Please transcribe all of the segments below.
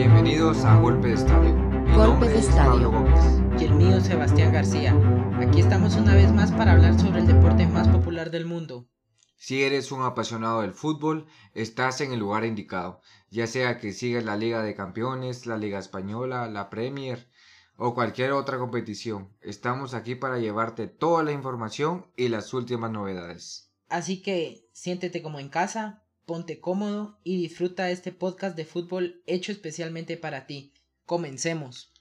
Bienvenidos a Golpe de Estadio. Mi Golpe de es Estadio. Pablo Gómez. y el mío Sebastián García. Aquí estamos una vez más para hablar sobre el deporte más popular del mundo. Si eres un apasionado del fútbol, estás en el lugar indicado, ya sea que sigas la Liga de Campeones, la Liga Española, la Premier o cualquier otra competición. Estamos aquí para llevarte toda la información y las últimas novedades. Así que siéntete como en casa, ponte cómodo y disfruta este podcast de fútbol hecho especialmente para ti. Comencemos.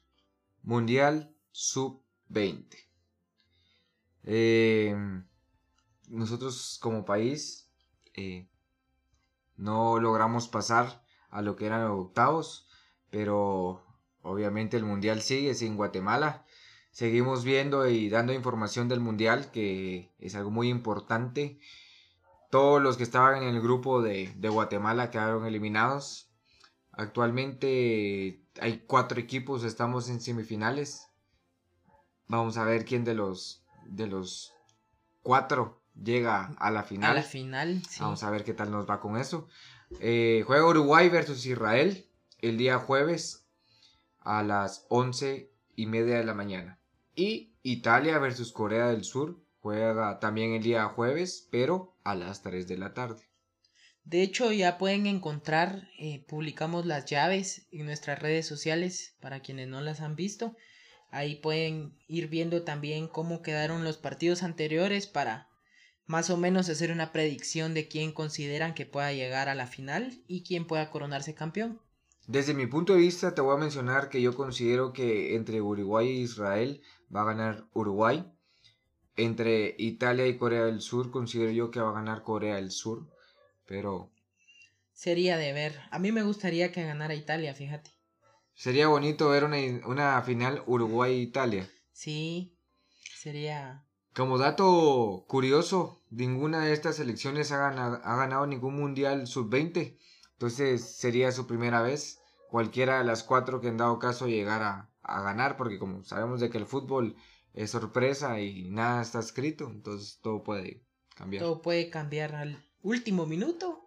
Mundial Sub-20. Eh, nosotros como país eh, no logramos pasar a lo que eran los octavos, pero obviamente el Mundial sigue sin Guatemala. Seguimos viendo y dando información del Mundial, que es algo muy importante. Todos los que estaban en el grupo de, de Guatemala quedaron eliminados. Actualmente hay cuatro equipos, estamos en semifinales. Vamos a ver quién de los de los cuatro llega a la final. A la final, sí. Vamos a ver qué tal nos va con eso. Eh, juega Uruguay versus Israel el día jueves a las once y media de la mañana. Y Italia versus Corea del Sur juega también el día jueves, pero a las 3 de la tarde. De hecho, ya pueden encontrar, eh, publicamos las llaves en nuestras redes sociales para quienes no las han visto. Ahí pueden ir viendo también cómo quedaron los partidos anteriores para más o menos hacer una predicción de quién consideran que pueda llegar a la final y quién pueda coronarse campeón. Desde mi punto de vista te voy a mencionar que yo considero que entre Uruguay e Israel va a ganar Uruguay. Entre Italia y Corea del Sur considero yo que va a ganar Corea del Sur. Pero Sería de ver. A mí me gustaría que ganara Italia, fíjate. sería bonito ver una, una final Uruguay-Italia. Sí, sería... Como dato curioso, ninguna de estas selecciones ha ganado, ha ganado ningún mundial sub-20. Entonces sería su primera vez. Cualquiera de las cuatro que en dado caso llegara a ganar, porque como sabemos de que el fútbol es sorpresa y nada está escrito, entonces todo puede cambiar. Todo puede cambiar al último minuto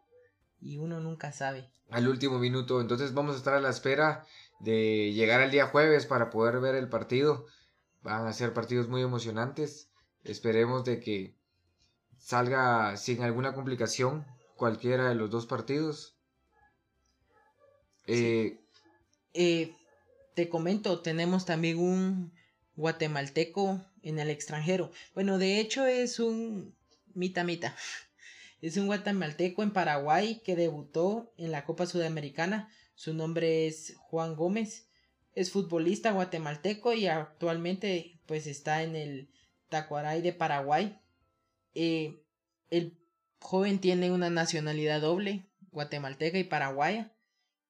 y uno nunca sabe. Al último minuto, entonces vamos a estar a la espera de llegar al día jueves para poder ver el partido. Van a ser partidos muy emocionantes. Esperemos de que salga sin alguna complicación cualquiera de los dos partidos. Eh, Eh, te comento, tenemos también un guatemalteco en el extranjero. Bueno, de hecho es un mita mita. Es un guatemalteco en Paraguay que debutó en la Copa Sudamericana. Su nombre es Juan Gómez. Es futbolista guatemalteco y actualmente pues está en el Tacuaray de Paraguay. Eh, el joven tiene una nacionalidad doble, guatemalteca y paraguaya.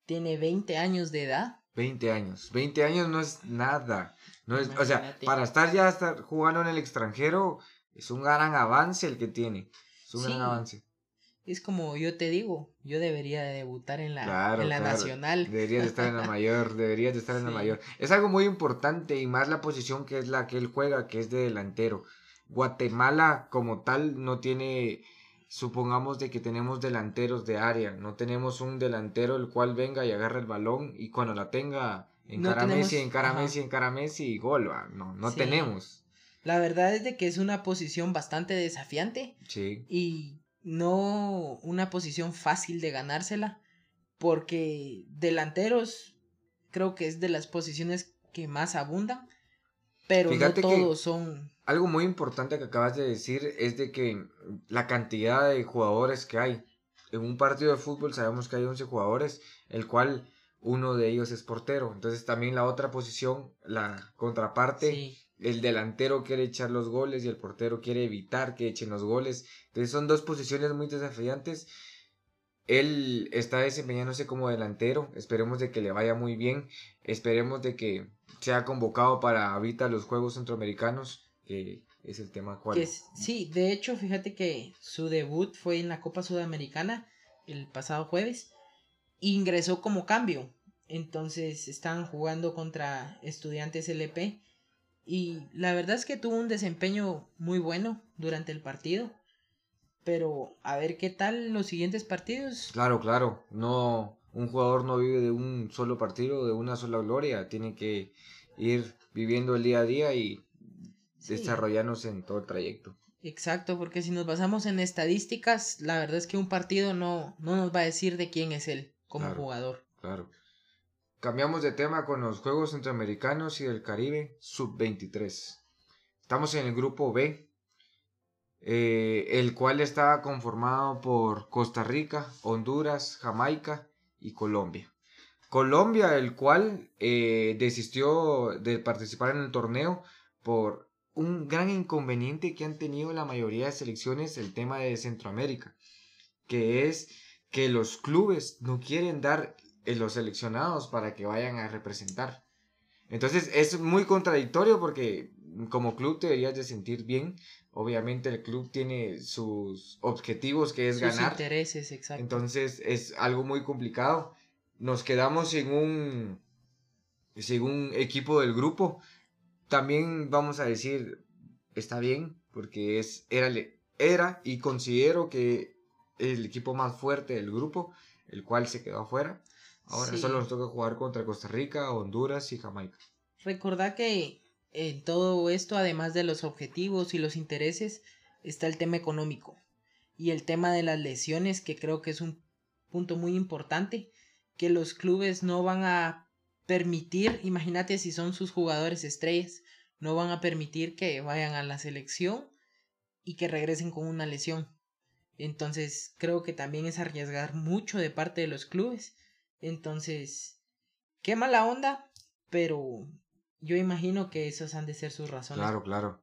Tiene 20 años de edad. 20 años. 20 años no es nada. No es, o sea, para estar ya estar jugando en el extranjero es un gran avance el que tiene. Es un Sí. gran avance. Es como yo te digo, yo debería de debutar en la, Claro, en la claro. nacional. Deberías de estar en la mayor, deberías de estar en la mayor. Es algo muy importante y más la posición que es la que él juega, que es de delantero. Guatemala como tal no tiene, supongamos de que tenemos delanteros de área, no tenemos un delantero el cual venga y agarre el balón y cuando la tenga encara tenemos- Messi, encara. Messi, encara Messi y gol, va. no, no Sí. tenemos. La verdad es de que es una posición bastante desafiante Sí, y no una posición fácil de ganársela porque delanteros creo que es de las posiciones que más abundan, pero Fíjate no que- todos son Algo muy importante que acabas de decir es de que la cantidad de jugadores que hay. En un partido de fútbol sabemos que hay 11 jugadores, el cual uno de ellos es portero. Entonces también la otra posición, la contraparte, sí, el delantero quiere echar los goles y el portero quiere evitar que echen los goles. Entonces son dos posiciones muy desafiantes. Él está desempeñándose como delantero. Esperemos de que le vaya muy bien. Esperemos de que sea convocado para ahorita los Juegos Centroamericanos, que es el tema cual. que es- sí, de hecho, fíjate que su debut fue en la Copa Sudamericana el pasado jueves. Ingresó como cambio. Entonces están jugando contra estudiantes LP. Y la verdad es que tuvo un desempeño muy bueno durante el partido. Pero a ver qué tal los siguientes partidos. Claro, claro. No, un jugador no vive de un solo partido, de una sola gloria, tiene que ir viviendo el día a día y desarrollarnos en todo el trayecto. Exacto, porque si nos basamos en estadísticas, la verdad es que un partido no, no nos va a decir de quién es él como jugador. Claro. Cambiamos de tema con los Juegos Centroamericanos y del Caribe Sub-23. Estamos en el grupo B, eh, el cual está conformado por Costa Rica, Honduras, Jamaica y Colombia. Colombia, el cual eh, desistió de participar en el torneo por un gran inconveniente que han tenido la mayoría de selecciones el tema de Centroamérica, que es que los clubes no quieren dar eh, los seleccionados para que vayan a representar. Entonces es muy contradictorio porque como club te deberías de sentir bien. Obviamente el club tiene sus objetivos que es sus ganar. intereses, exacto. Entonces es algo muy complicado. Nos quedamos sin un, sin un equipo del grupo también vamos a decir, está bien, porque es, era, era y considero que el equipo más fuerte del grupo, el cual se quedó afuera. Ahora solo nos toca jugar contra Costa Rica, Honduras y Jamaica. Recordad que en todo esto, además de los objetivos y los intereses, está el tema económico y el tema de las lesiones, que creo que es un punto muy importante, que los clubes no van a permitir, imagínate si son sus jugadores estrellas, no van a permitir que vayan a la selección y que regresen con una lesión. Entonces creo que también es arriesgar mucho de parte de los clubes. Entonces, qué mala onda, pero yo imagino que esos han de ser sus razones. Claro, claro.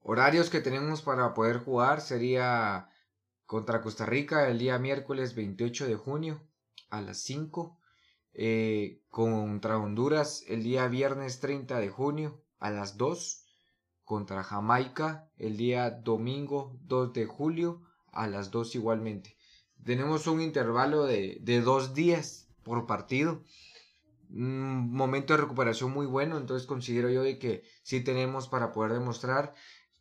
Horarios que tenemos para poder jugar sería contra Costa Rica el día miércoles 28 de junio a las 5 eh, contra Honduras el día viernes 30 de junio a las 2, contra Jamaica el día domingo 2 de julio a las 2 igualmente. Tenemos un intervalo de, de dos días por partido. Un momento de recuperación muy bueno, entonces considero yo que sí tenemos para poder demostrar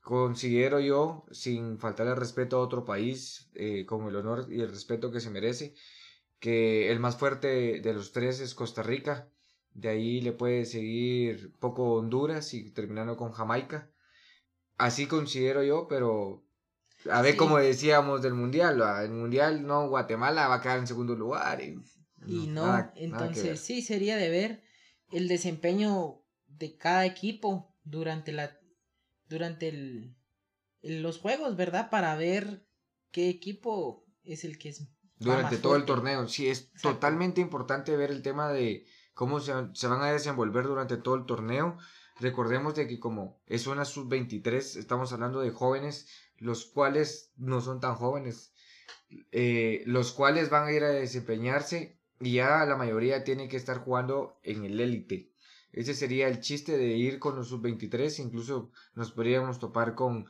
considero yo, sin faltarle respeto a otro país, eh, con el honor y el respeto que se merece, que el más fuerte de los tres es Costa Rica. De ahí le puede seguir poco Honduras y terminando con Jamaica. Así considero yo, pero a ver como decíamos del mundial. El mundial no, Guatemala va a quedar en segundo lugar. Y, no, entonces sí sería de ver el desempeño de cada equipo durante la durante el, los juegos, ¿verdad? Para ver qué equipo es el que es durante todo el torneo. Sí, es totalmente importante ver el tema de cómo se, van a desenvolver durante todo el torneo. Recordemos de que como es una sub-23, estamos hablando de jóvenes, los cuales no son tan jóvenes, eh, los cuales van a ir a desempeñarse y ya la mayoría tiene que estar jugando en el élite. Ese sería el chiste de ir con los sub-23, incluso nos podríamos topar con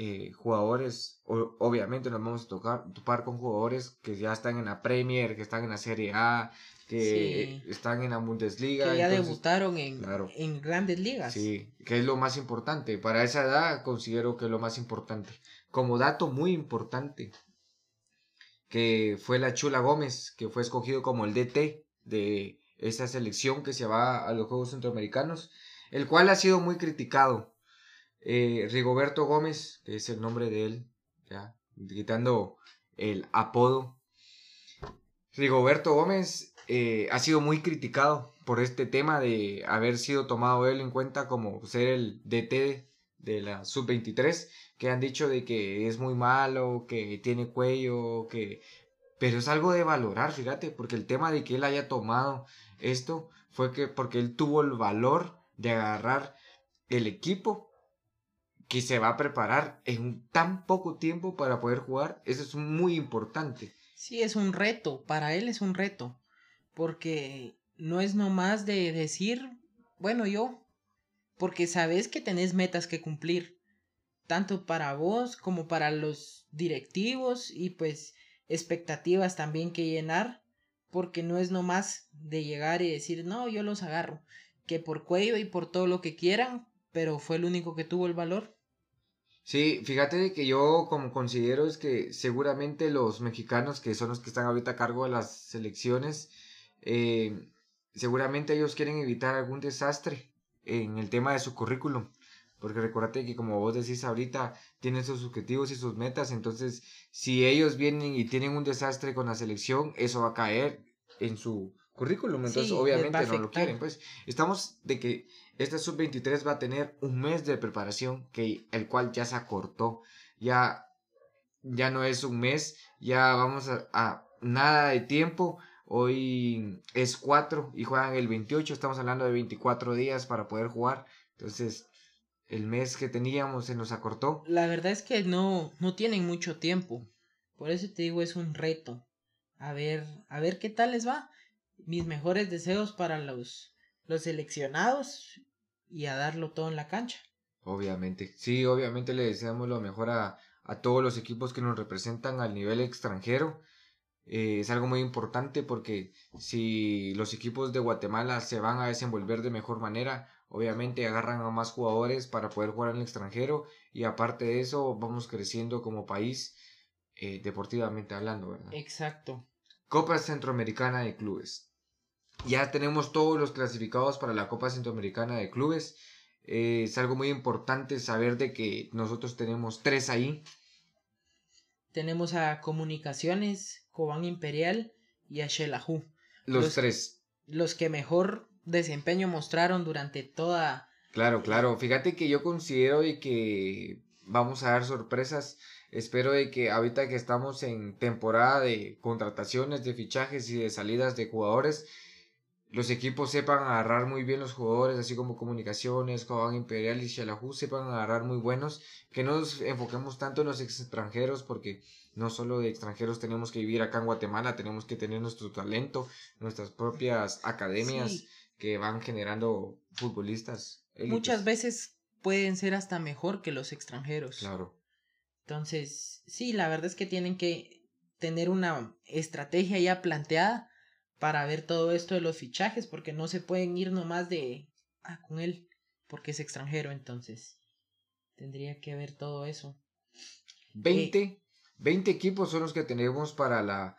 eh, jugadores, obviamente nos vamos a tocar, topar con jugadores que ya están en la Premier, que están en la Serie A, que están en la Bundesliga. Que ya debutaron en, en grandes ligas. Sí, que es lo más importante. Para esa edad considero que es lo más importante. Como dato muy importante, que fue la Chula Gómez, que fue escogido como el DT de esa selección que se va a los Juegos Centroamericanos, el cual ha sido muy criticado eh, Rigoberto Gómez, que es el nombre de él, quitando el apodo. Rigoberto Gómez eh, ha sido muy criticado por este tema de haber sido tomado él en cuenta como ser el DT de la sub-23, que han dicho de que es muy malo, que tiene cuello, que... Pero es algo de valorar, fíjate, porque el tema de que él haya tomado esto fue que porque él tuvo el valor de agarrar el equipo que se va a preparar en tan poco tiempo para poder jugar, eso es muy importante. Sí, es un reto, para él es un reto, porque no es nomás de decir, bueno, yo, porque sabes que tenés metas que cumplir, tanto para vos como para los directivos y pues expectativas también que llenar, porque no es nomás de llegar y decir, no, yo los agarro, que por cuello y por todo lo que quieran, pero fue el único que tuvo el valor. Sí, fíjate que yo como considero es que seguramente los mexicanos que son los que están ahorita a cargo de las selecciones eh, seguramente ellos quieren evitar algún desastre en el tema de su currículum. Porque recuérdate que como vos decís ahorita, tienen sus objetivos y sus metas. Entonces, si ellos vienen y tienen un desastre con la selección, eso va a caer en su currículum. Entonces, obviamente no lo quieren. Pues estamos de que esta sub-23 va a tener un mes de preparación, que el cual ya se acortó. Ya, ya no es un mes, ya vamos a, a nada de tiempo. Hoy es 4 y juegan el 28. Estamos hablando de 24 días para poder jugar. Entonces, el mes que teníamos se nos acortó. La verdad es que no, no tienen mucho tiempo. Por eso te digo, es un reto. A ver, a ver qué tal les va. Mis mejores deseos para los, los seleccionados y a darlo todo en la cancha. Obviamente, sí, obviamente le deseamos lo mejor a, a todos los equipos que nos representan al nivel extranjero. Eh, es algo muy importante porque si los equipos de Guatemala se van a desenvolver de mejor manera, obviamente agarran a más jugadores para poder jugar en el extranjero y aparte de eso vamos creciendo como país eh, deportivamente hablando, ¿verdad? Exacto. Copa Centroamericana de Clubes. Ya tenemos todos los clasificados para la Copa Centroamericana de Clubes. Eh, es algo muy importante saber de que nosotros tenemos tres ahí. Tenemos a Comunicaciones, Cobán Imperial y a Shelahu. Los, los tres. Los que mejor desempeño mostraron durante toda... Claro, claro. Fíjate que yo considero de que vamos a dar sorpresas. Espero de que ahorita que estamos en temporada de contrataciones, de fichajes y de salidas de jugadores, los equipos sepan agarrar muy bien los jugadores, así como Comunicaciones, Cobán Imperial y Xelajú sepan agarrar muy buenos, que no nos enfoquemos tanto en los extranjeros, porque no solo de extranjeros tenemos que vivir acá en Guatemala, tenemos que tener nuestro talento, nuestras propias academias que van generando futbolistas. Muchas veces pueden ser hasta mejor que los extranjeros. Claro. Entonces, sí, la verdad es que tienen que tener una estrategia ya planteada para ver todo esto de los fichajes, porque no se pueden ir nomás de, ah, con él, porque es extranjero, entonces tendría que ver todo eso. 20, 20 equipos son los que tenemos para la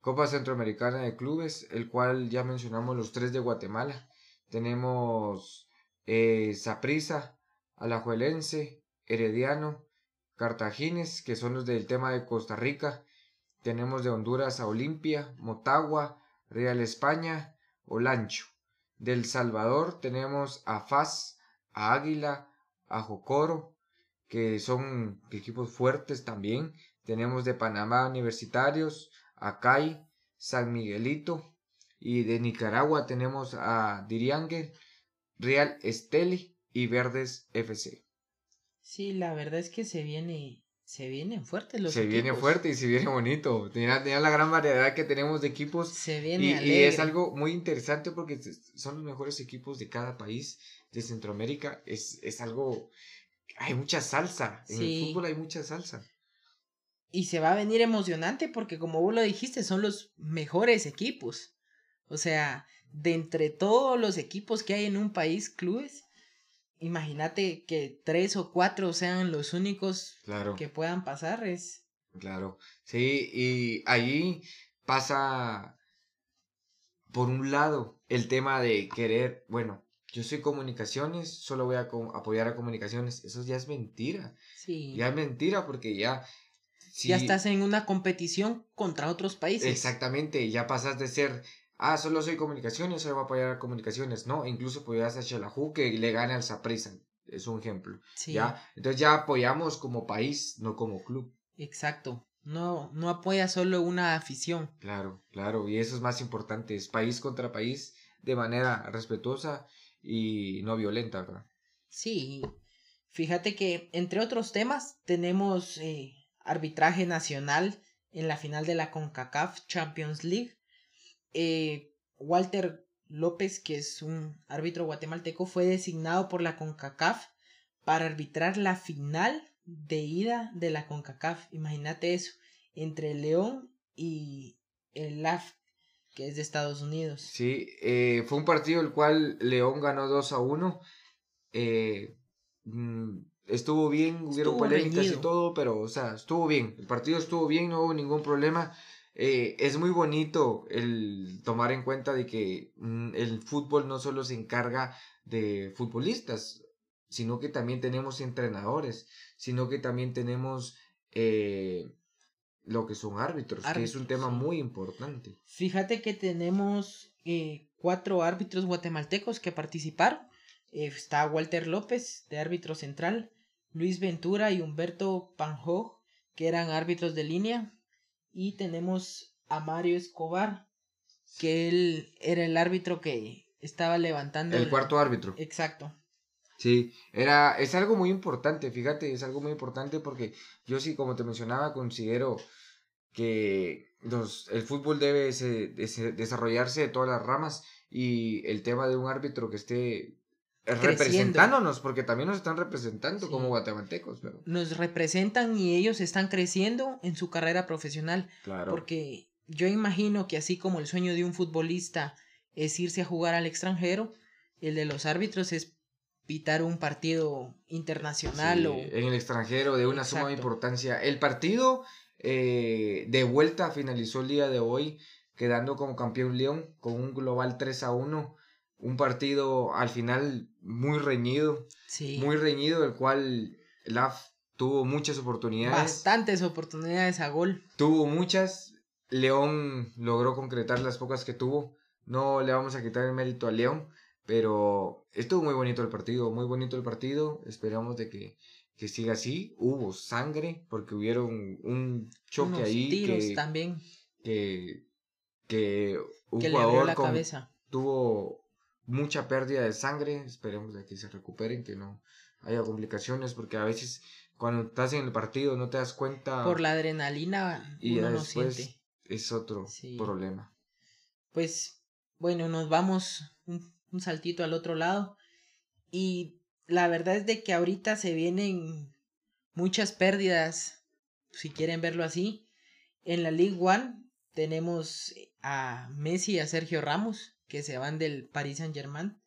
Copa Centroamericana de Clubes, el cual ya mencionamos los tres de Guatemala. Tenemos eh, Saprisa, Alajuelense, Herediano, Cartagines, que son los del tema de Costa Rica. Tenemos de Honduras a Olimpia, Motagua, Real España, Olancho. Del Salvador tenemos a FAS, a Águila, a Jocoro, que son equipos fuertes también. Tenemos de Panamá Universitarios, Acay, San Miguelito y de Nicaragua tenemos a Diriangue, Real Esteli y Verdes FC. Sí, la verdad es que se viene se vienen fuertes los Se viene fuerte y se viene bonito. Tenía, la gran variedad que tenemos de equipos. Se viene y, y, es algo muy interesante porque son los mejores equipos de cada país de Centroamérica. Es, es algo. Hay mucha salsa. En el fútbol hay mucha salsa. Y se va a venir emocionante porque como vos lo dijiste, son los mejores equipos. O sea, de entre todos los equipos que hay en un país, clubes, imagínate que tres o cuatro sean los únicos que puedan pasar. Es... Claro, sí, y allí pasa por un lado el tema de querer, bueno, yo soy comunicaciones, solo voy a apoyar a comunicaciones. Eso ya es mentira. Sí. Ya es mentira porque ya ya estás en una competición contra otros países. Exactamente, ya pasas de ser, ah, solo soy comunicaciones, solo voy a apoyar a comunicaciones. No, incluso apoyas a Shelahu que le gane al Saprissa. Es un ejemplo. ¿ya? Entonces ya apoyamos como país, no como club. Exacto. No, no apoya solo una afición. Claro, claro. Y eso es más importante. Es país contra país de manera respetuosa y no violenta, ¿verdad? Sí. Fíjate que entre otros temas tenemos eh, arbitraje nacional en la final de la CONCACAF Champions League. Eh, Walter López, que es un árbitro guatemalteco, fue designado por la CONCACAF para arbitrar la final de ida de la CONCACAF. Imagínate eso, entre el León y el LAF, que es de Estados Unidos. Sí, eh, fue un partido el cual León ganó 2 a 1. Eh, mm, estuvo bien, hubieron polémicas y todo, pero, o sea, estuvo bien. El partido estuvo bien, no hubo ningún problema. Eh, es muy bonito el tomar en cuenta de que mm, el fútbol no solo se encarga de futbolistas, sino que también tenemos entrenadores, sino que también tenemos eh, lo que son árbitros, que es un tema muy importante. Fíjate que tenemos eh, cuatro árbitros guatemaltecos que participaron. Eh, está Walter López, de árbitro central, Luis Ventura y Humberto Panjo, que eran árbitros de línea. Y tenemos a Mario Escobar, que él era el árbitro que estaba levantando. El, cuarto árbitro. Exacto. Sí, era, es algo muy importante, fíjate, es algo muy importante porque yo sí, como te mencionaba, considero que los, el fútbol debe desarrollarse de todas las ramas y el tema de un árbitro que esté representándonos, porque también nos están representando como guatemaltecos. Pero... Nos representan y ellos están creciendo en su carrera profesional. Claro. Porque yo imagino que así como el sueño de un futbolista es irse a jugar al extranjero, el de los árbitros es pitar un partido internacional o en el extranjero de una suma importancia. El partido eh, de vuelta finalizó el día de hoy quedando como campeón León con un global 3 a 1. Un partido al final muy reñido, muy reñido, el cual LAF tuvo muchas oportunidades. Bastantes oportunidades a gol. Tuvo muchas. León logró concretar las pocas que tuvo. No le vamos a quitar el mérito a León, pero estuvo muy bonito el partido, muy bonito el partido. Esperamos de que, que siga así. Hubo sangre porque hubieron un choque ahí. Tiros que, también. Que, que un jugador tuvo mucha pérdida de sangre. Esperemos de que se recuperen, que no haya complicaciones, porque a veces cuando estás en el partido no te das cuenta. Por la adrenalina y uno no siente. Es otro problema. Pues bueno, nos vamos un, saltito al otro lado. Y la verdad es de que ahorita se vienen muchas pérdidas, si quieren verlo así. En la League One tenemos a Messi y a Sergio Ramos, que se van del Paris Saint Germain.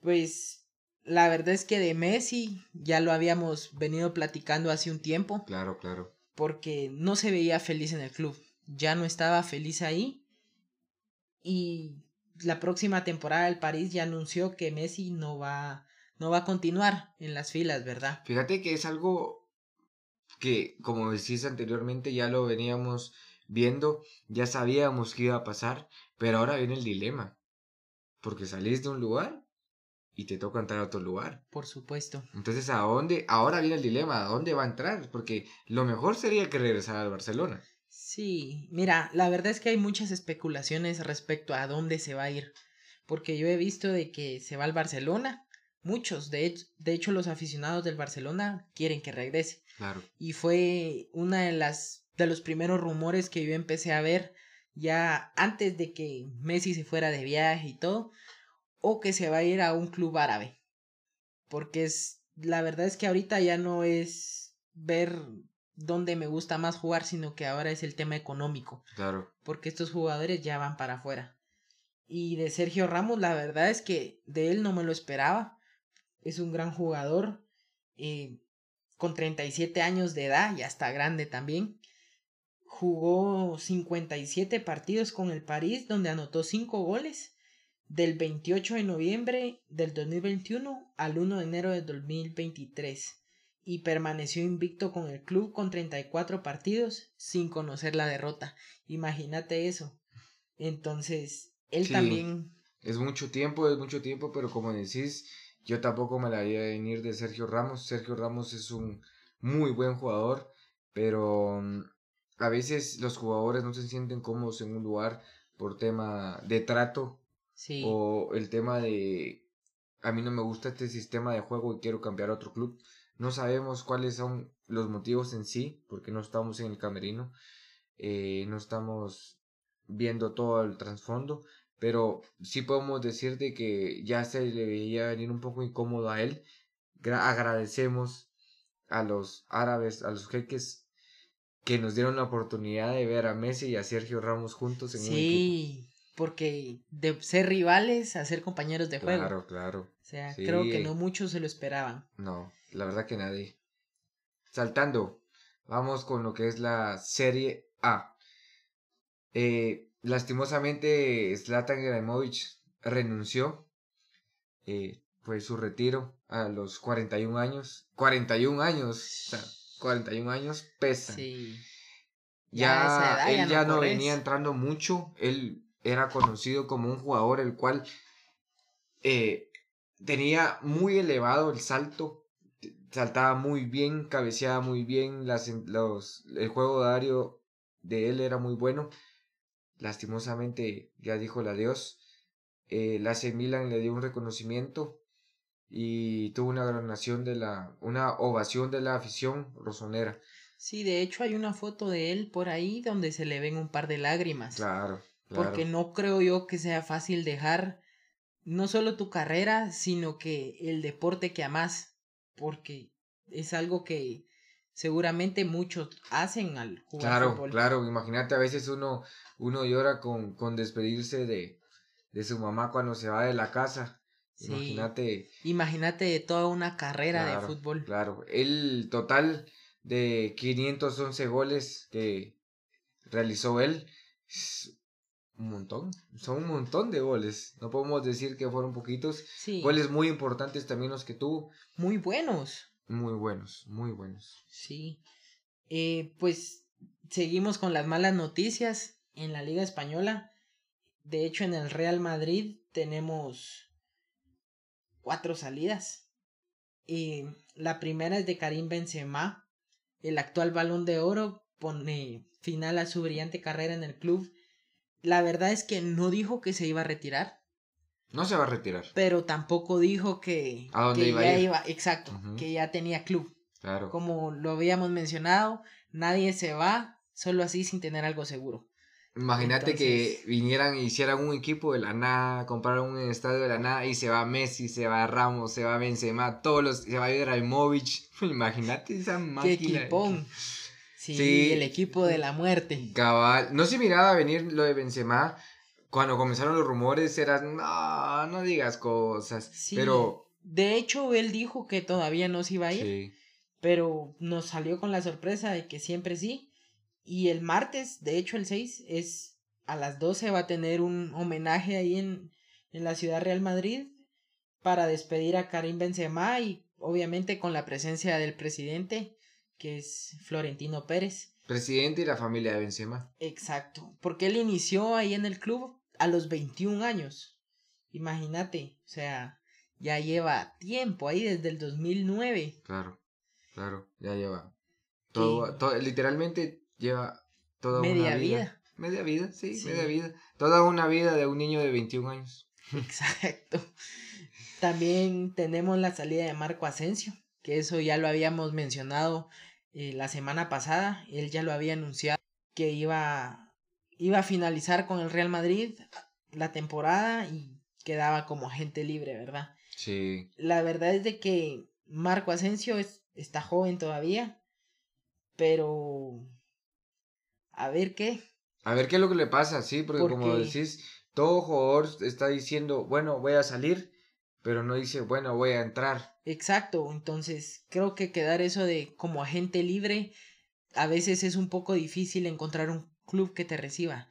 Pues la verdad es que de Messi ya lo habíamos venido platicando hace un tiempo. Claro, claro. Porque no se veía feliz en el club. Ya no estaba feliz ahí. Y la próxima temporada el París ya anunció que Messi no va, no va a continuar en las filas, ¿verdad? Fíjate que es algo que, como decís anteriormente, ya lo veníamos viendo, ya sabíamos que iba a pasar, pero ahora viene el dilema. Porque salís de un lugar y te toca entrar a otro lugar. Por supuesto. Entonces, ¿a dónde? Ahora viene el dilema, ¿a dónde va a entrar? Porque lo mejor sería que regresara al Barcelona. Sí, mira, la verdad es que hay muchas especulaciones respecto a dónde se va a ir, porque yo he visto de que se va al Barcelona, muchos, de hecho, de hecho los aficionados del Barcelona quieren que regrese. Claro. Y fue una de las de los primeros rumores que yo empecé a ver ya antes de que Messi se fuera de viaje y todo, o que se va a ir a un club árabe. Porque es la verdad es que ahorita ya no es ver dónde me gusta más jugar, sino que ahora es el tema económico. Claro. Porque estos jugadores ya van para afuera. Y de Sergio Ramos, la verdad es que de él no me lo esperaba. Es un gran jugador. Eh, con 37 años de edad, ya está grande también. Jugó 57 partidos con el París, donde anotó 5 goles. Del 28 de noviembre del 2021 al 1 de enero del 2023 y permaneció invicto con el club con 34 partidos sin conocer la derrota. Imagínate eso. Entonces, él también... Es mucho tiempo, es mucho tiempo, pero como decís, yo tampoco me la voy a venir de Sergio Ramos. Sergio Ramos es un muy buen jugador, pero mm, a veces los jugadores no se sienten cómodos en un lugar por tema de trato sí. o el tema de a mí no me gusta este sistema de juego y quiero cambiar a otro club. No sabemos cuáles son los motivos en sí, porque no estamos en el camerino, eh, no estamos viendo todo el trasfondo, pero sí podemos decir de que ya se le veía venir un poco incómodo a él. agradecemos a los árabes, a los jeques que nos dieron la oportunidad de ver a Messi y a Sergio Ramos juntos en sí, un equipo. porque de ser rivales a ser compañeros de juego. Claro, claro. O sea, creo que no muchos se lo esperaban. No la verdad que nadie. Saltando, vamos con lo que es la Serie A. Eh, lastimosamente, Zlatan Ibrahimovic renunció. Eh, fue su retiro a los 41 años. 41 años. O sea, 41 años pesa. Sí. Ya, él ya no, venía entrando mucho. Él era conocido como un jugador el cual eh, tenía muy elevado el salto. Saltaba muy bien, cabeceaba muy bien. Las, los, el juego diario de él era muy bueno. Lastimosamente ya dijo el adiós. Eh, la AC Milan le dio un reconocimiento y tuvo una donación de la, una ovación de la afición rosonera. Sí, de hecho hay una foto de él por ahí donde se le ven un par de lágrimas. Claro, claro. Porque no creo yo que sea fácil dejar no solo tu carrera, sino que el deporte que amas, porque es algo que seguramente muchos hacen al jugar claro, Claro, imagínate a veces uno, uno llora con, con despedirse de, de su mamá cuando se va de la casa. Imagínate. Imagínate toda una carrera de fútbol. Claro, el total de 511 goles que realizó él es un montón, son un montón de goles. No podemos decir que fueron poquitos. Sí. Goles muy importantes también los que tuvo. Muy buenos. Muy buenos, muy buenos. Sí. Eh, pues seguimos con las malas noticias en la Liga Española. De hecho, en el Real Madrid tenemos cuatro salidas. Y la primera es de Karim Benzema, el actual balón de oro, pone final a su brillante carrera en el club. La verdad es que no dijo que se iba a retirar. No se va a retirar. Pero tampoco dijo que, ¿A dónde iba ya iba, exacto, que ya tenía club. Claro. Como lo habíamos mencionado, nadie se va solo así sin tener algo seguro. Imagínate que vinieran y hicieran un equipo de la nada, compraran un estadio de la nada y se va Messi, se va Ramos, se va Benzema, todos los, se va Ibrahimovic. Imagínate esa máquina. Qué equipón. Sí, el equipo de la muerte. Cabal. No se miraba venir lo de Benzema. Cuando comenzaron los rumores eran, no, no digas cosas. Sí. Pero. De hecho, él dijo que todavía no se iba a ir. Sí. Pero nos salió con la sorpresa de que siempre sí. Y el martes, de hecho el 6, es a las 12 va a tener un homenaje ahí en, en la ciudad Real Madrid para despedir a Karim Benzema y obviamente con la presencia del presidente que es Florentino Pérez. Presidente y la familia de Benzema. Exacto, porque él inició ahí en el club a los 21 años. Imagínate, o sea, ya lleva tiempo ahí desde el 2009. Claro, claro, ya lleva. Todo, todo literalmente lleva toda una vida. vida. Media vida, sí, media vida. Toda una vida de un niño de 21 años. Exacto. También tenemos la salida de Marco Asensio, que eso ya lo habíamos mencionado eh, la semana pasada. Él ya lo había anunciado que iba, iba a finalizar con el Real Madrid la temporada y quedaba como agente libre, ¿verdad? Sí. La verdad es de que Marco Asensio es, está joven todavía, pero a ver qué. A ver qué es lo que le pasa, sí, porque, como decís, todo jugador está diciendo, bueno, voy a salir, pero no dice, bueno, voy a entrar. Exacto, entonces creo que quedar eso de como agente libre, a veces es un poco difícil encontrar un club que te reciba.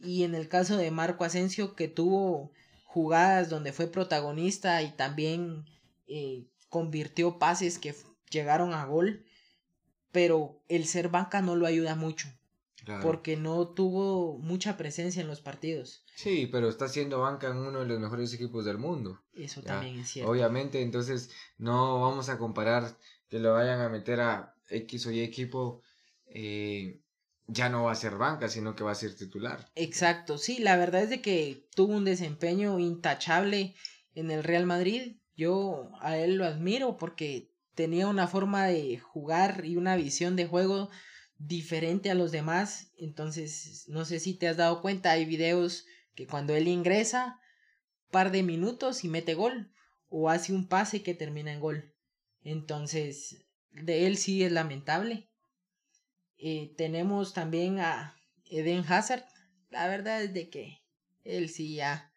Y en el caso de Marco Asensio, que tuvo jugadas donde fue protagonista y también eh, convirtió pases que llegaron a gol, pero el ser banca no lo ayuda mucho. Porque no tuvo mucha presencia en los partidos. Sí, pero está siendo banca en uno de los mejores equipos del mundo. Eso también es cierto. Obviamente, entonces no vamos a comparar que lo vayan a meter a X o Y equipo. Eh, ya no va a ser banca, sino que va a ser titular. Exacto, sí, la verdad es de que tuvo un desempeño intachable en el Real Madrid. Yo a él lo admiro porque tenía una forma de jugar y una visión de juego diferente a los demás. Entonces, no sé si te has dado cuenta, hay videos que cuando él ingresa, par de minutos y mete gol, o hace un pase que termina en gol. Entonces, de él sí es lamentable. Eh, tenemos también a Eden Hazard. La verdad es de que él sí ya,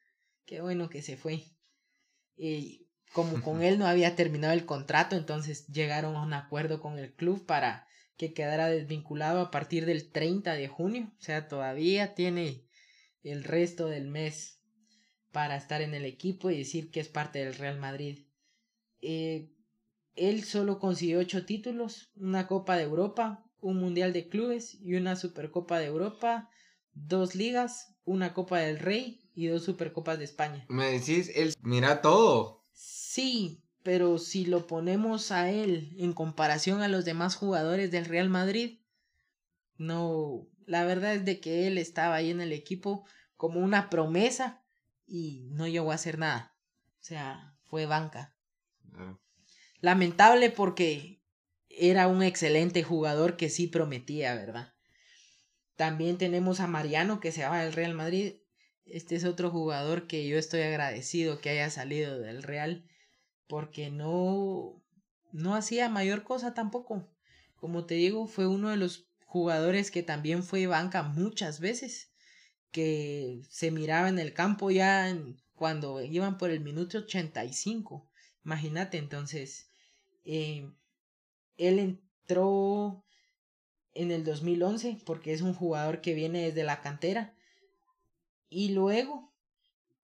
qué bueno que se fue. como con él no había terminado el contrato, entonces llegaron a un acuerdo con el club para que quedará desvinculado a partir del 30 de junio, o sea, todavía tiene el resto del mes para estar en el equipo y decir que es parte del Real Madrid. Eh, él solo consiguió ocho títulos, una Copa de Europa, un Mundial de Clubes y una Supercopa de Europa, dos ligas, una Copa del Rey y dos Supercopas de España. Me decís, él mira todo. Sí, pero si lo ponemos a él en comparación a los demás jugadores del Real Madrid, no, la verdad es de que él estaba ahí en el equipo como una promesa y no llegó a hacer nada. O sea, fue banca. Lamentable porque era un excelente jugador que sí prometía, ¿verdad? También tenemos a Mariano que se va del Real Madrid. Este es otro jugador que yo estoy agradecido que haya salido del Real porque no no hacía mayor cosa tampoco. Como te digo, fue uno de los jugadores que también fue banca muchas veces, que se miraba en el campo ya cuando iban por el minuto 85. Imagínate, entonces, eh, él entró en el 2011 porque es un jugador que viene desde la cantera y luego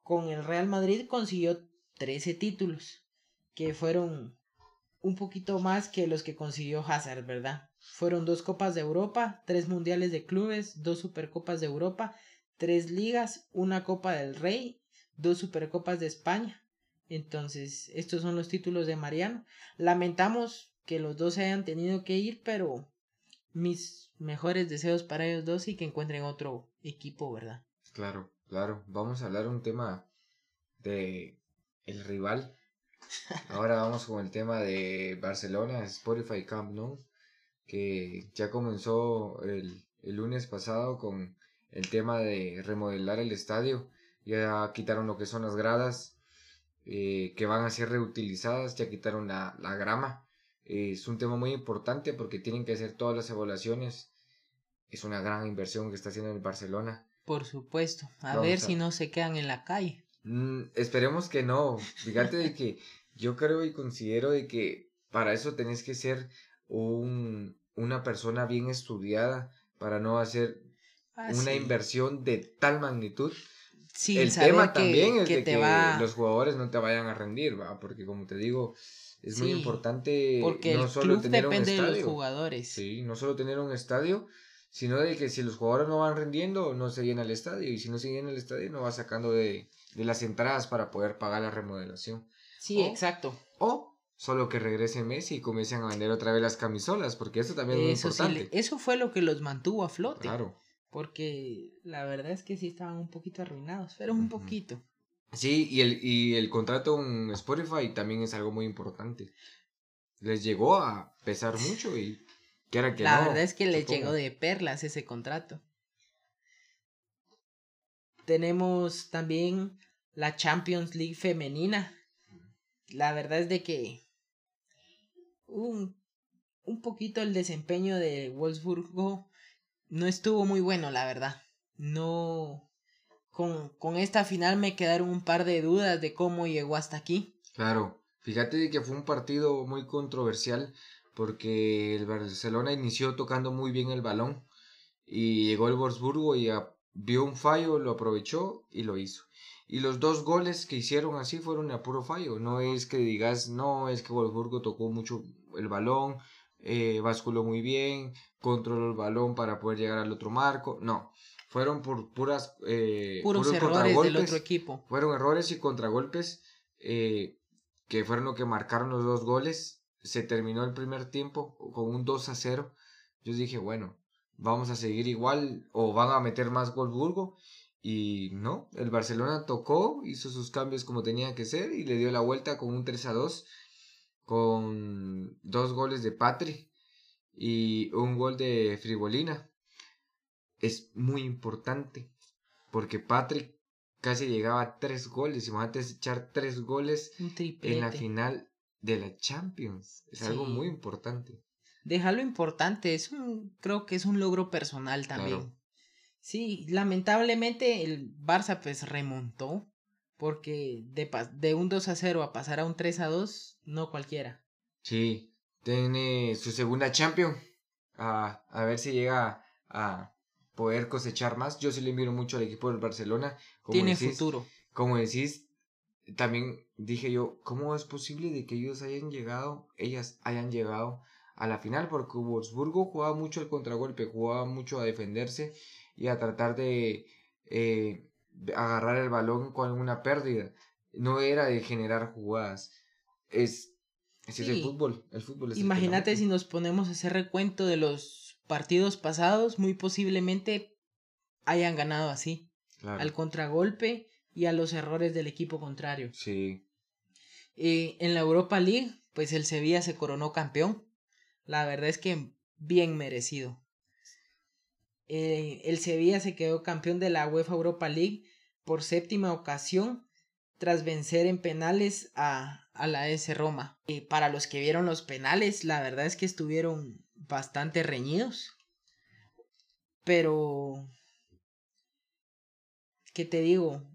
con el Real Madrid consiguió 13 títulos que fueron un poquito más que los que consiguió Hazard, ¿verdad? Fueron dos Copas de Europa, tres Mundiales de Clubes, dos Supercopas de Europa, tres ligas, una Copa del Rey, dos Supercopas de España. Entonces, estos son los títulos de Mariano. Lamentamos que los dos se hayan tenido que ir, pero mis mejores deseos para ellos dos y que encuentren otro equipo, ¿verdad? Claro, claro. Vamos a hablar un tema de el rival. Ahora vamos con el tema de Barcelona, Spotify Camp Nou, que ya comenzó el, el lunes pasado con el tema de remodelar el estadio. Ya quitaron lo que son las gradas, eh, que van a ser reutilizadas, ya quitaron la, la grama es un tema muy importante porque tienen que hacer todas las evaluaciones. Es una gran inversión que está haciendo el Barcelona. Por supuesto. A ver si no se quedan en la calle. Mm, esperemos que no. Fíjate de que yo creo y considero de que para eso tenés que ser un, una persona bien estudiada para no hacer ah, una inversión de tal magnitud. Sí, el tema también es de que los jugadores no te vayan a rendir, ¿va? Porque como te digo, es muy importante porque no solo tener depende un estadio, de los jugadores. Sí, no solo tener un estadio, sino de que si los jugadores no van rendiendo, no se llena el estadio. Y si no se llena el estadio, no va sacando de, de las entradas para poder pagar la remodelación. Sí, exacto. O solo que regrese Messi y comiencen a vender otra vez las camisolas, porque eso también es muy importante. eso fue lo que los mantuvo a flote. Claro. Porque la verdad es que sí estaban un poquito arruinados, pero un poquito. Sí, y el, y el contrato en Spotify también es algo muy importante. Les llegó a pesar mucho y que era que La verdad es que les llegó de perlas ese contrato. Tenemos también la Champions League femenina. La verdad es de que un, un poquito el desempeño de Wolfsburgo no estuvo muy bueno, la verdad. No con, esta final me quedaron un par de dudas de cómo llegó hasta aquí. Claro, fíjate que fue un partido muy controversial porque el Barcelona inició tocando muy bien el balón y llegó el Wolfsburgo y vio un fallo, lo aprovechó y lo hizo. Y los dos goles que hicieron así fueron a puro fallo. No es que digas, no, es que Wolfsburgo tocó mucho el balón, eh, basculó muy bien, controló el balón para poder llegar al otro marco. No, fueron por puras eh, puros, errores del otro equipo. Fueron errores y contragolpes eh, que fueron lo que marcaron los dos goles. Se terminó el primer tiempo con un 2 a 0. Yo dije, bueno, vamos a seguir igual o van a meter más Wolfsburgo. Y no, el Barcelona tocó, hizo sus cambios como tenía que ser y le dio la vuelta con un 3 a 2 con dos goles de Patri y un gol de Fribolina es muy importante. Porque Patrick casi llegaba a tres goles. Imagínate echar tres goles en la final de la Champions. Es algo muy importante. Déjalo importante. Es un, creo que es un logro personal también. Sí, lamentablemente el Barça pues remontó. Porque de, de un 2 a 0 a pasar a un 3 a 2, no cualquiera. Sí, tiene su segunda Champions a, a ver si llega a poder cosechar más. Yo sí le miro mucho al equipo del Barcelona. Como Tiene decís, futuro. Como decís, también dije yo, ¿cómo es posible de que ellos hayan llegado, ellas hayan llegado a la final? Porque Wolfsburgo jugaba mucho el contragolpe, jugaba mucho a defenderse y a tratar de eh, agarrar el balón con una pérdida. No era de generar jugadas. Es, es el Sí. fútbol. El fútbol es el Imagínate si nos ponemos a hacer recuento de los partidos pasados, muy posiblemente hayan ganado así, Claro. al contragolpe y a los errores del equipo contrario. Sí, Eh, en la Europa League, pues el Sevilla se coronó campeón. La verdad es que bien merecido. Eh, el Sevilla se quedó campeón de la UEFA Europa League por séptima ocasión tras vencer en penales a, a la S Roma. Y para los que vieron los penales, la verdad es que estuvieron bastante reñidos. Pero, ¿qué te digo?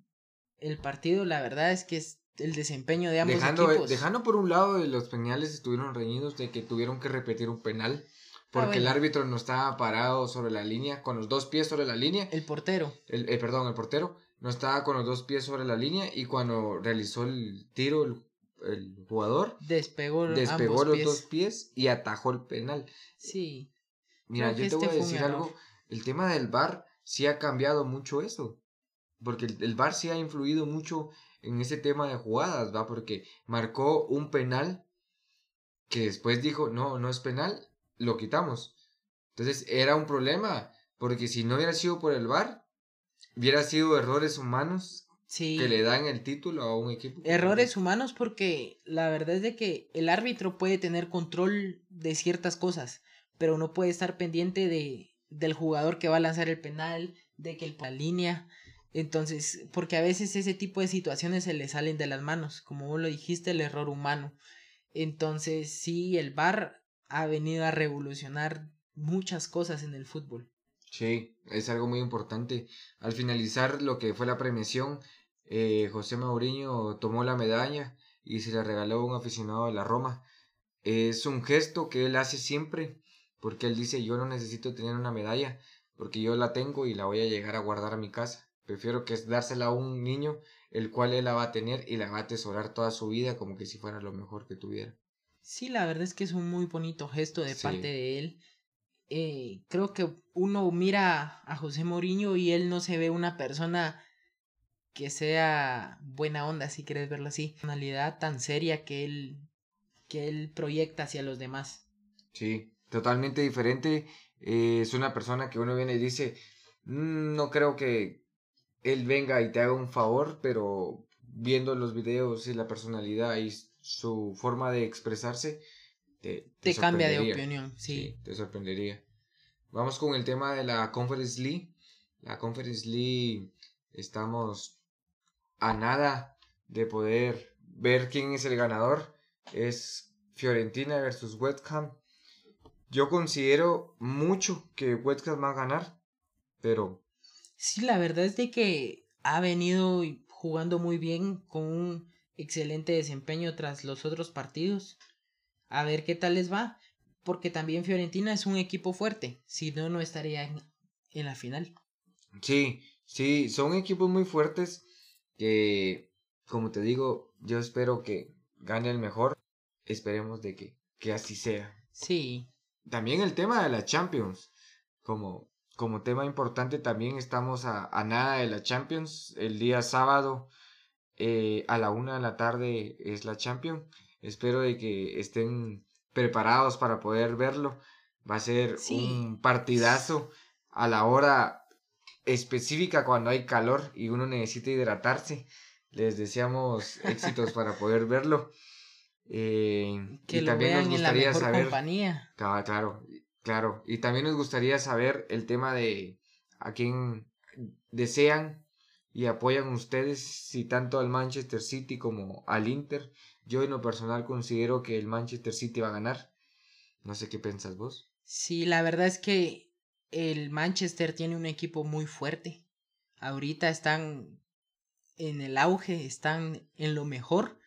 El partido, la verdad es que es el desempeño de ambos dejando, equipos. dejando por un lado de los penales estuvieron reñidos de que tuvieron que repetir un penal porque el Ah, bueno. árbitro no estaba parado sobre la línea con los dos pies sobre la línea El portero. el, eh, perdón el portero no estaba con los dos pies sobre la línea y cuando realizó el tiro el, el jugador Despegó, despegó ambos los pies. dos pies y atajó el penal Sí. mira Creo yo te voy este a fue un decir error. algo el tema del VAR sí ha cambiado mucho eso porque el, el VAR sí ha influido mucho en ese tema de jugadas, ¿va? Porque marcó un penal que después dijo, no, no es penal, lo quitamos. Entonces era un problema, porque si no hubiera sido por el VAR, hubiera sido errores humanos Sí. que le dan el título a un equipo. Errores humanos porque la verdad es de que el árbitro puede tener control de ciertas cosas, pero no puede estar pendiente de del jugador que va a lanzar el penal, de que el la línea. Entonces, porque a veces ese tipo de situaciones se le salen de las manos, como vos lo dijiste, el error humano. Entonces, sí, el VAR ha venido a revolucionar muchas cosas en el fútbol. Sí, es algo muy importante. Al finalizar lo que fue la premiación, eh, José Mourinho tomó la medalla y se la regaló a un aficionado de la Roma. Es un gesto que él hace siempre, porque él dice, yo no necesito tener una medalla, porque yo la tengo y la voy a llegar a guardar a mi casa. Prefiero que es dársela a un niño, el cual él la va a tener y la va a atesorar toda su vida como que si fuera lo mejor que tuviera. Sí, la verdad es que es un muy bonito gesto de Sí. parte de él. Eh, creo que uno mira a José Mourinho y él no se ve una persona que sea buena onda, si quieres verlo así. Personalidad tan seria que él, que él proyecta hacia los demás. Sí, totalmente diferente. Eh, es una persona que uno viene y dice, "Mm, no creo que él venga y te haga un favor, pero viendo los videos y la personalidad y su forma de expresarse, te, Te cambia de opinión, sí. te sorprendería. Vamos con el tema de la Conference League. La Conference League estamos a nada de poder ver quién es el ganador. Es Fiorentina versus West Ham. Yo considero mucho que West Ham va a ganar, pero Sí, la verdad es de que ha venido jugando muy bien con un excelente desempeño tras los otros partidos. A ver qué tal les va, porque también Fiorentina es un equipo fuerte, si no, no estaría en, en la final. sí, sí, son equipos muy fuertes que, como te digo, yo espero que gane el mejor. Esperemos de que, que así sea. Sí, También el tema de la Champions, como, como tema importante, también estamos a, a nada de la Champions. El día sábado eh, a la una de la tarde es la Champions. Espero de que estén preparados para poder verlo. Va a ser Sí. un partidazo a la hora específica cuando hay calor y uno necesita hidratarse. Les deseamos éxitos para poder verlo. Eh, que y lo también nos vean en la gustaría mejor saber compañía. Claro, claro, claro. Y también nos gustaría saber el tema de a quién desean y apoyan ustedes, si tanto al Manchester City como al Inter. Yo en lo personal considero que el Manchester City va a ganar. No sé qué piensas vos. Sí, la verdad es que el Manchester tiene un equipo muy fuerte. Ahorita están en el auge, están en lo mejor.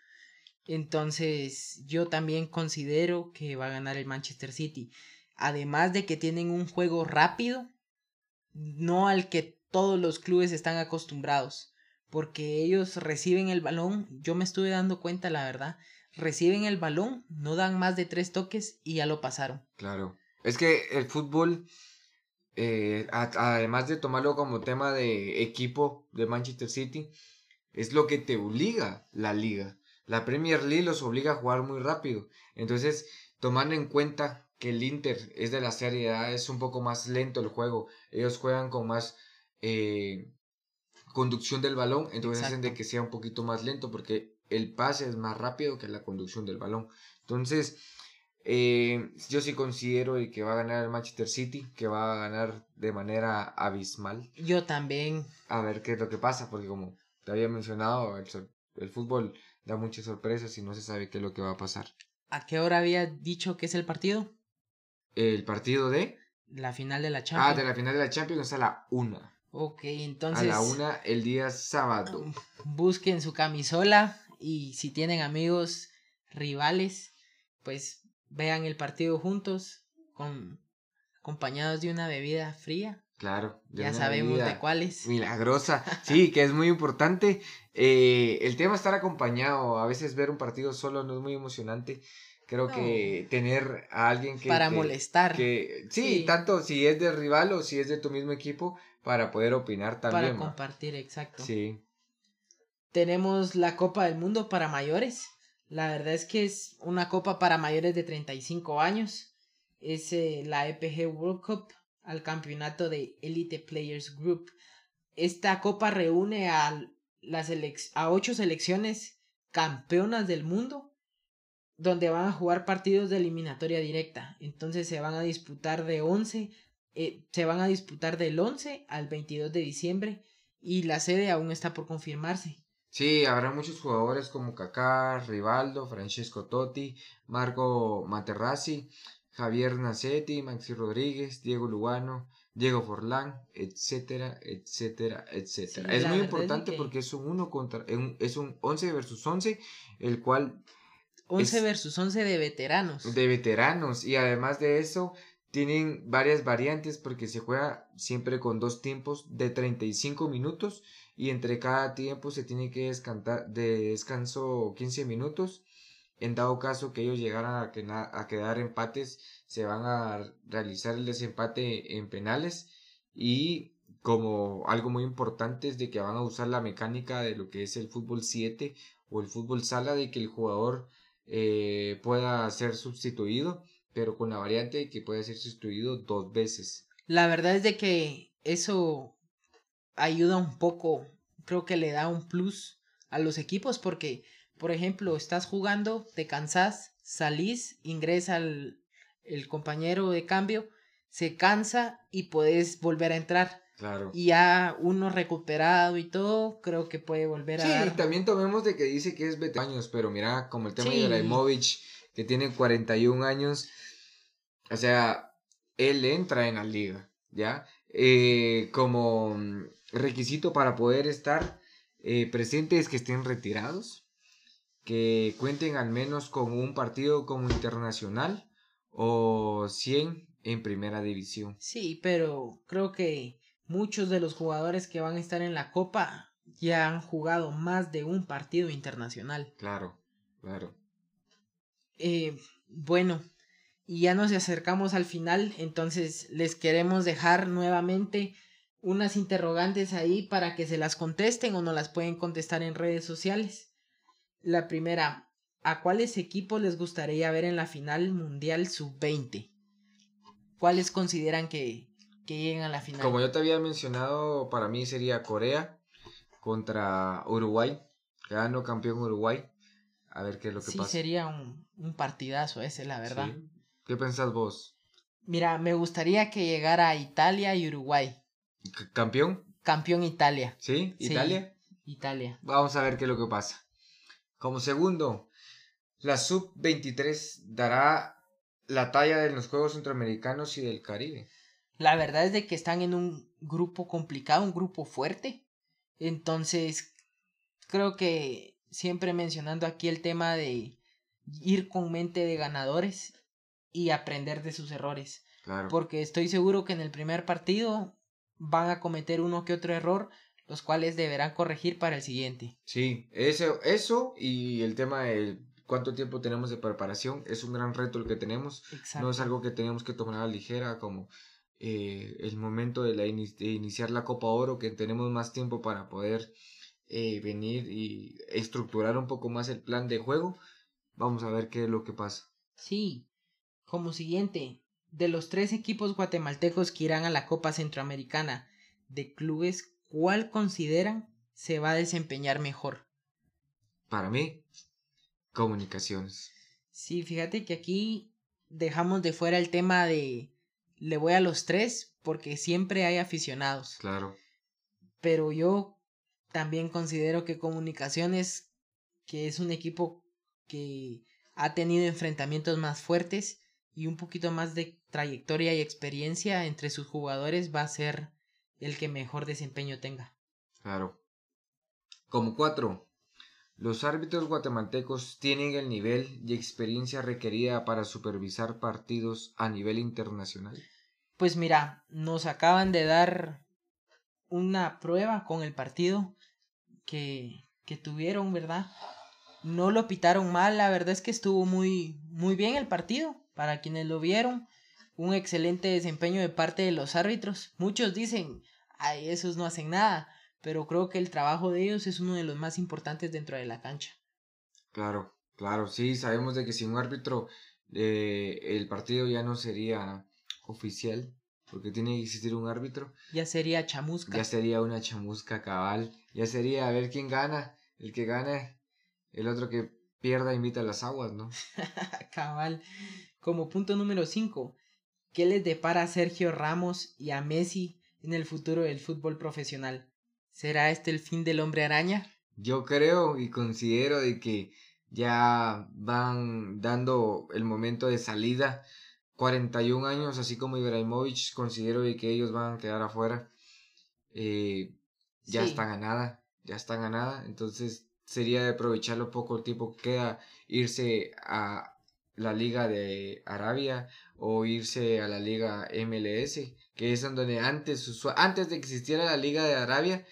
Entonces, yo también considero que va a ganar el Manchester City. Además de que tienen un juego rápido, no al que todos los clubes están acostumbrados, porque ellos reciben el balón, yo me estuve dando cuenta, la verdad, reciben el balón, no dan más de tres toques y ya lo pasaron. Claro. Es que el fútbol, eh, además de tomarlo como tema de equipo de Manchester City, es lo que te obliga la liga. La Premier League los obliga a jugar muy rápido. Entonces, tomando en cuenta que el Inter es de la Serie A, es un poco más lento el juego. Ellos juegan con más eh, conducción del balón, entonces hacen de que sea un poquito más lento porque el pase es más rápido que la conducción del balón. Entonces, eh, yo sí considero que va a ganar el Manchester City, que va a ganar de manera abismal. Yo también. A ver qué es lo que pasa, porque como te había mencionado, el, fútbol da muchas sorpresas y no se sabe qué es lo que va a pasar. ¿A qué hora había dicho que es el partido? El partido de... La final de la Champions. Ah, de la final de la Champions a la una. Ok, entonces... A la una el día sábado. Busquen su camisola y si tienen amigos rivales, pues vean el partido juntos, con, acompañados de una bebida fría. Claro. Ya sabemos de cuáles. Milagrosa. Sí, que es muy importante. Eh, el tema estar acompañado. A veces ver un partido solo no es muy emocionante. Creo que tener a alguien que... Para molestar. Que, sí, tanto si es de rival o si es de tu mismo equipo, para poder opinar también. Para compartir, exacto. Sí. Tenemos la Copa del Mundo para mayores. La verdad es que es una copa para mayores de 35 años. Es eh, la EPG World Cup al campeonato de Elite Players Group. Esta copa reúne a, a ocho selecciones campeonas del mundo donde van a jugar partidos de eliminatoria directa. Entonces se van a disputar de 11, eh, se van a disputar del 11 al 22 de diciembre y la sede aún está por confirmarse. Sí, habrá muchos jugadores como Kaká, Rivaldo, Francesco Totti, Marco Materazzi, Javier Nacetti, Maxi Rodríguez, Diego Lugano, Diego Forlán, etcétera, etcétera, etcétera. es muy importante porque es un uno contra es un 11 versus 11, el cual 11 versus 11 de veteranos. De veteranos y además de eso tienen varias variantes porque se juega siempre con dos tiempos de 35 minutos y entre cada tiempo se tiene que descansar de descanso 15 minutos. En dado caso que ellos llegaran a, quedar empates, se van a realizar el desempate en penales y como algo muy importante es de que van a usar la mecánica de lo que es el fútbol 7 o el fútbol sala de que el jugador eh, pueda ser sustituido, pero con la variante de que puede ser sustituido dos veces. La verdad es de que eso ayuda un poco, creo que le da un plus a los equipos porque, por ejemplo, estás jugando, te cansas, salís, ingresa el, el compañero de cambio, se cansa y puedes volver a entrar. Claro. Y ya uno recuperado y todo, creo que puede volver a. Sí, también tomemos de que dice que es 20 años, pero mira, como el tema de Ibrahimovic, que tiene 41 años, o sea, él entra en la liga, ¿ya? Eh, como requisito para poder estar eh, presentes que estén retirados, que cuenten al menos con un partido como internacional o 100 en primera división. Sí, pero creo que muchos de los jugadores que van a estar en la Copa ya han jugado más de un partido internacional. Claro, claro. Eh, bueno, y ya nos acercamos al final, entonces les queremos dejar nuevamente unas interrogantes ahí para que se las contesten o no las pueden contestar en redes sociales. La primera, ¿a cuáles equipos les gustaría ver en la final mundial sub-20? ¿Cuáles consideran que, que lleguen a la final? Como yo te había mencionado, para mí sería Corea contra Uruguay. Ganó campeón Uruguay. A ver qué es lo que pasa. Sí, sería un, un, partidazo ese, la verdad. ¿Qué pensás vos? Mira, me gustaría que llegara Italia y Uruguay. ¿Campeón? Campeón Italia. ¿Sí? ¿Italia? Italia. Vamos a ver qué es lo que pasa. Como segundo, la sub-23 dará la talla de los Juegos Centroamericanos y del Caribe. La verdad es de que están en un grupo complicado, un grupo fuerte. Entonces, creo que siempre mencionando aquí el tema de ir con mente de ganadores y aprender de sus errores. Claro. Porque estoy seguro que en el primer partido van a cometer uno que otro error, los cuales deberán corregir para el siguiente. Sí, eso, eso y el tema de cuánto tiempo tenemos de preparación es un gran reto el que tenemos. No es algo que tenemos que tomar a la ligera como eh, el momento de, la iniciar la Copa Oro, que tenemos más tiempo para poder eh, venir y estructurar un poco más el plan de juego. Vamos a ver qué es lo que pasa. Sí, como siguiente, de los tres equipos guatemaltecos que irán a la Copa Centroamericana de clubes, ¿cuál consideran se va a desempeñar mejor? Para mí, comunicaciones. Sí, fíjate que aquí dejamos de fuera el tema de le voy a los tres porque siempre hay aficionados. Claro. Pero yo también considero que Comunicaciones, que es un equipo que ha tenido enfrentamientos más fuertes y un poquito más de trayectoria y experiencia entre sus jugadores, va a ser el que mejor desempeño tenga. Claro. Como cuatro, los árbitros guatemaltecos tienen el nivel y experiencia requerida para supervisar partidos a nivel internacional. Pues mira, nos acaban de dar una prueba con el partido que, que tuvieron, ¿verdad? No lo pitaron mal, la verdad es que estuvo muy, muy bien el partido. Para quienes lo vieron, un excelente desempeño de parte de los árbitros. Muchos dicen, ay, esos no hacen nada, pero creo que el trabajo de ellos es uno de los más importantes dentro de la cancha. Claro, claro, sí, sabemos de que sin un árbitro eh, el partido ya no sería oficial, porque tiene que existir un árbitro. Ya sería chamusca. Ya sería una chamusca cabal, ya sería a ver quién gana, el que gane, el otro que pierda invita a las aguas, ¿no? cabal. Como punto número 5, ¿qué les depara a Sergio Ramos y a Messi en el futuro del fútbol profesional? ¿Será este el fin del hombre araña? Yo creo y considero de que ya van dando el momento de salida. 41 años, así como Ibrahimovic, considero de que ellos van a quedar afuera. Eh, ya están a nada, ya están a nada. Entonces sería de aprovecharlo poco el tiempo que queda, irse a la Liga de Arabia o irse a la Liga MLS, que es donde antes, antes de que existiera la Liga de Arabia,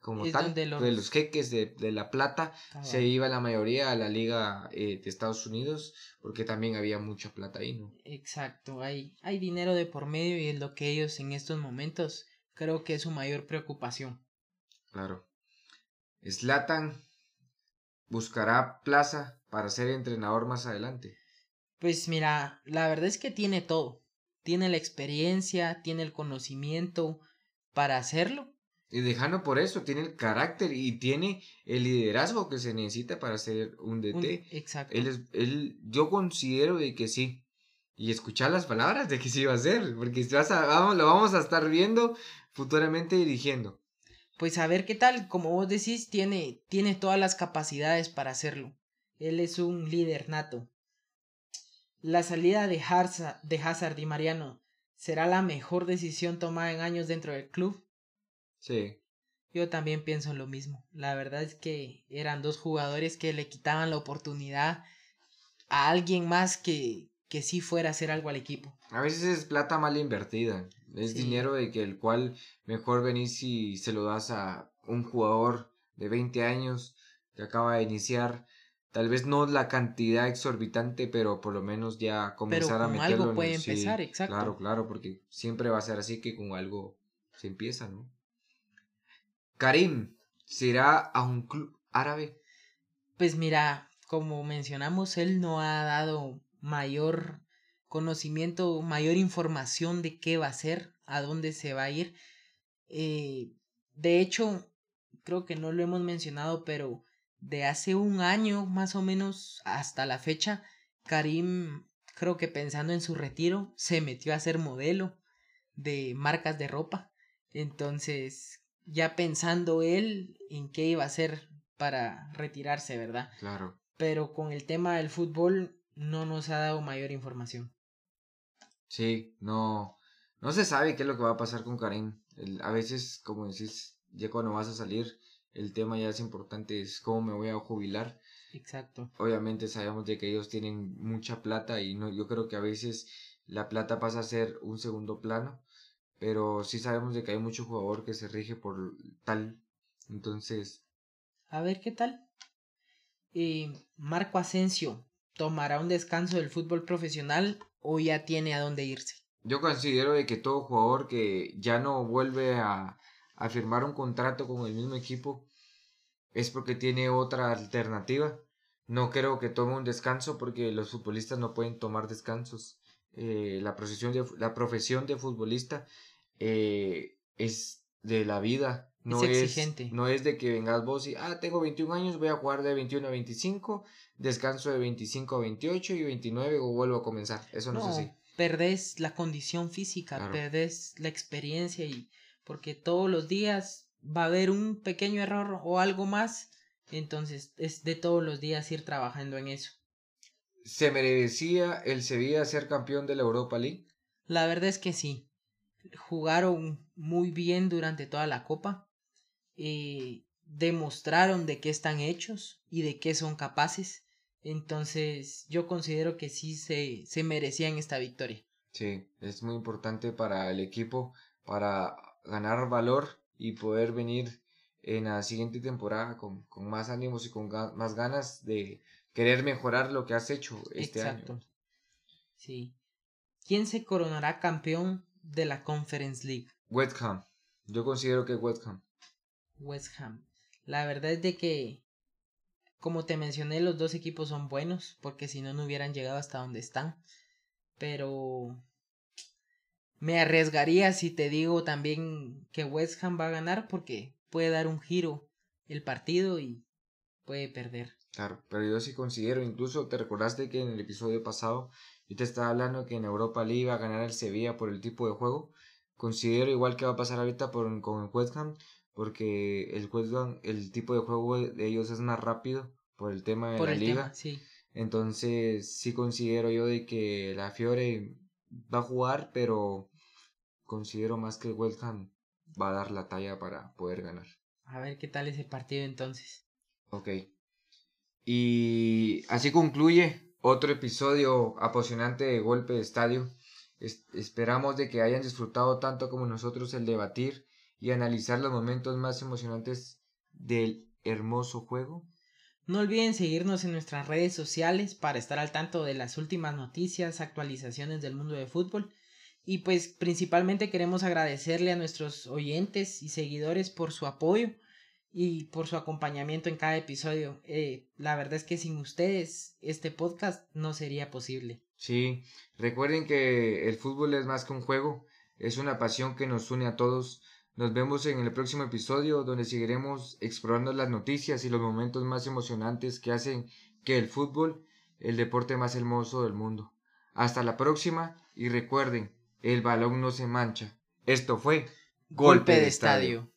como tal, de los jeques de, La Plata, se iba la mayoría a la Liga eh, de Estados Unidos, porque también había mucha plata ahí, ¿no? Exacto, hay, hay dinero de por medio y es lo que ellos en estos momentos creo que es su mayor preocupación. Claro. Slatan buscará plaza para ser entrenador más adelante. Pues mira, la verdad es que tiene todo. Tiene la experiencia, tiene el conocimiento para hacerlo. Y dejando por eso, tiene el carácter y tiene el liderazgo que se necesita para ser un DT. exacto. Él es, él, yo considero de que sí. Y escuchar las palabras de que sí va a ser, porque vas a, vamos, lo vamos a estar viendo futuramente dirigiendo. Pues a ver qué tal, como vos decís, tiene, tiene todas las capacidades para hacerlo. Él es un líder nato. La salida de Hazard, de Hazard y Mariano será la mejor decisión tomada en años dentro del club. Sí. Yo también pienso lo mismo. La verdad es que eran dos jugadores que le quitaban la oportunidad a alguien más que, que sí fuera a hacer algo al equipo. A veces es plata mal invertida. Es dinero de que el cual mejor venís si se lo das a un jugador de 20 años que acaba de iniciar Tal vez no la cantidad exorbitante, pero por lo menos ya comenzar a meterlo algo puede empezar, exacto. Claro, claro, porque siempre va a ser así que con algo se empieza, ¿no? Karim, ¿será a un club árabe? Pues mira, como mencionamos, él no ha dado mayor conocimiento, mayor información de qué va a hacer, a dónde se va a ir. Eh, de hecho, creo que no lo hemos mencionado, pero de hace un año más o menos hasta la fecha, Karim, creo que pensando en su retiro, se metió a ser modelo de marcas de ropa. Entonces, ya pensando él en qué iba a hacer para retirarse, ¿verdad? Claro. Pero con el tema del fútbol no nos ha dado mayor información. Sí, no, no se sabe qué es lo que va a pasar con Karim. a veces, como decís, ya cuando vas a salir, el tema ya es importante, es cómo me voy a jubilar. Exacto. Obviamente sabemos de que ellos tienen mucha plata y no, yo creo que a veces la plata pasa a ser un segundo plano, pero sí sabemos de que hay mucho jugador que se rige por tal, entonces... A ver qué tal. Eh, Marco Asensio, ¿tomará un descanso del fútbol profesional o ya tiene a dónde irse? Yo considero de que todo jugador que ya no vuelve a, a firmar un contrato con el mismo equipo es porque tiene otra alternativa. No creo que tome un descanso porque los futbolistas no pueden tomar descansos. Eh, la, profesión de, la profesión de futbolista eh, es de la vida. No es, exigente. no es de que vengas vos y, ah, tengo 21 años, voy a jugar de 21 a 25, descanso de 25 a 28 y 29 o vuelvo a comenzar. Eso no, es así. Perdés la condición física, perdés la experiencia y porque todos los días va a haber un pequeño error o algo más, entonces es de todos los días ir trabajando en eso. ¿Se merecía el Sevilla ser campeón de la Europa League? La verdad es que sí. Jugaron muy bien durante toda la copa. Eh, demostraron de qué están hechos y de qué son capaces. Entonces yo considero que sí se, se merecían esta victoria. Sí, es muy importante para el equipo, para ganar valor y poder venir en la siguiente temporada con, con más ánimos y con más ganas de querer mejorar lo que has hecho este Exacto. año. Sí. ¿Quién se coronará campeón de la Conference League? West Ham. Yo considero que West Ham. West Ham. La verdad es de que, como te mencioné, los dos equipos son buenos, porque si no, no hubieran llegado hasta donde están. Pero me arriesgaría si te digo también que West Ham va a ganar, porque puede dar un giro el partido y puede perder. Claro, pero yo sí considero, incluso te recordaste que en el episodio pasado yo te estaba hablando que en Europa League iba a ganar el Sevilla por el tipo de juego. Considero igual que va a pasar ahorita por, con el West Ham, porque el West Ham, el tipo de juego de ellos es más rápido por el tema de la liga. sí. Entonces sí considero yo de que la Fiore va a jugar, pero considero más que West Ham va a dar la talla para poder ganar. A ver qué tal ese partido entonces. Ok. Y así concluye otro episodio apasionante de Golpe de Estadio. esperamos de que hayan disfrutado tanto como nosotros el debatir y analizar los momentos más emocionantes del hermoso juego. No olviden seguirnos en nuestras redes sociales para estar al tanto de las últimas noticias, actualizaciones del mundo de fútbol. Y pues principalmente queremos agradecerle a nuestros oyentes y seguidores por su apoyo y por su acompañamiento en cada episodio. Eh, la verdad es que sin ustedes este podcast no sería posible. Sí, recuerden que el fútbol es más que un juego, es una pasión que nos une a todos. Nos vemos en el próximo episodio donde seguiremos explorando las noticias y los momentos más emocionantes que hacen que el fútbol el deporte más hermoso del mundo. Hasta la próxima y recuerden, el balón no se mancha. Esto fue Golpe, de estadio.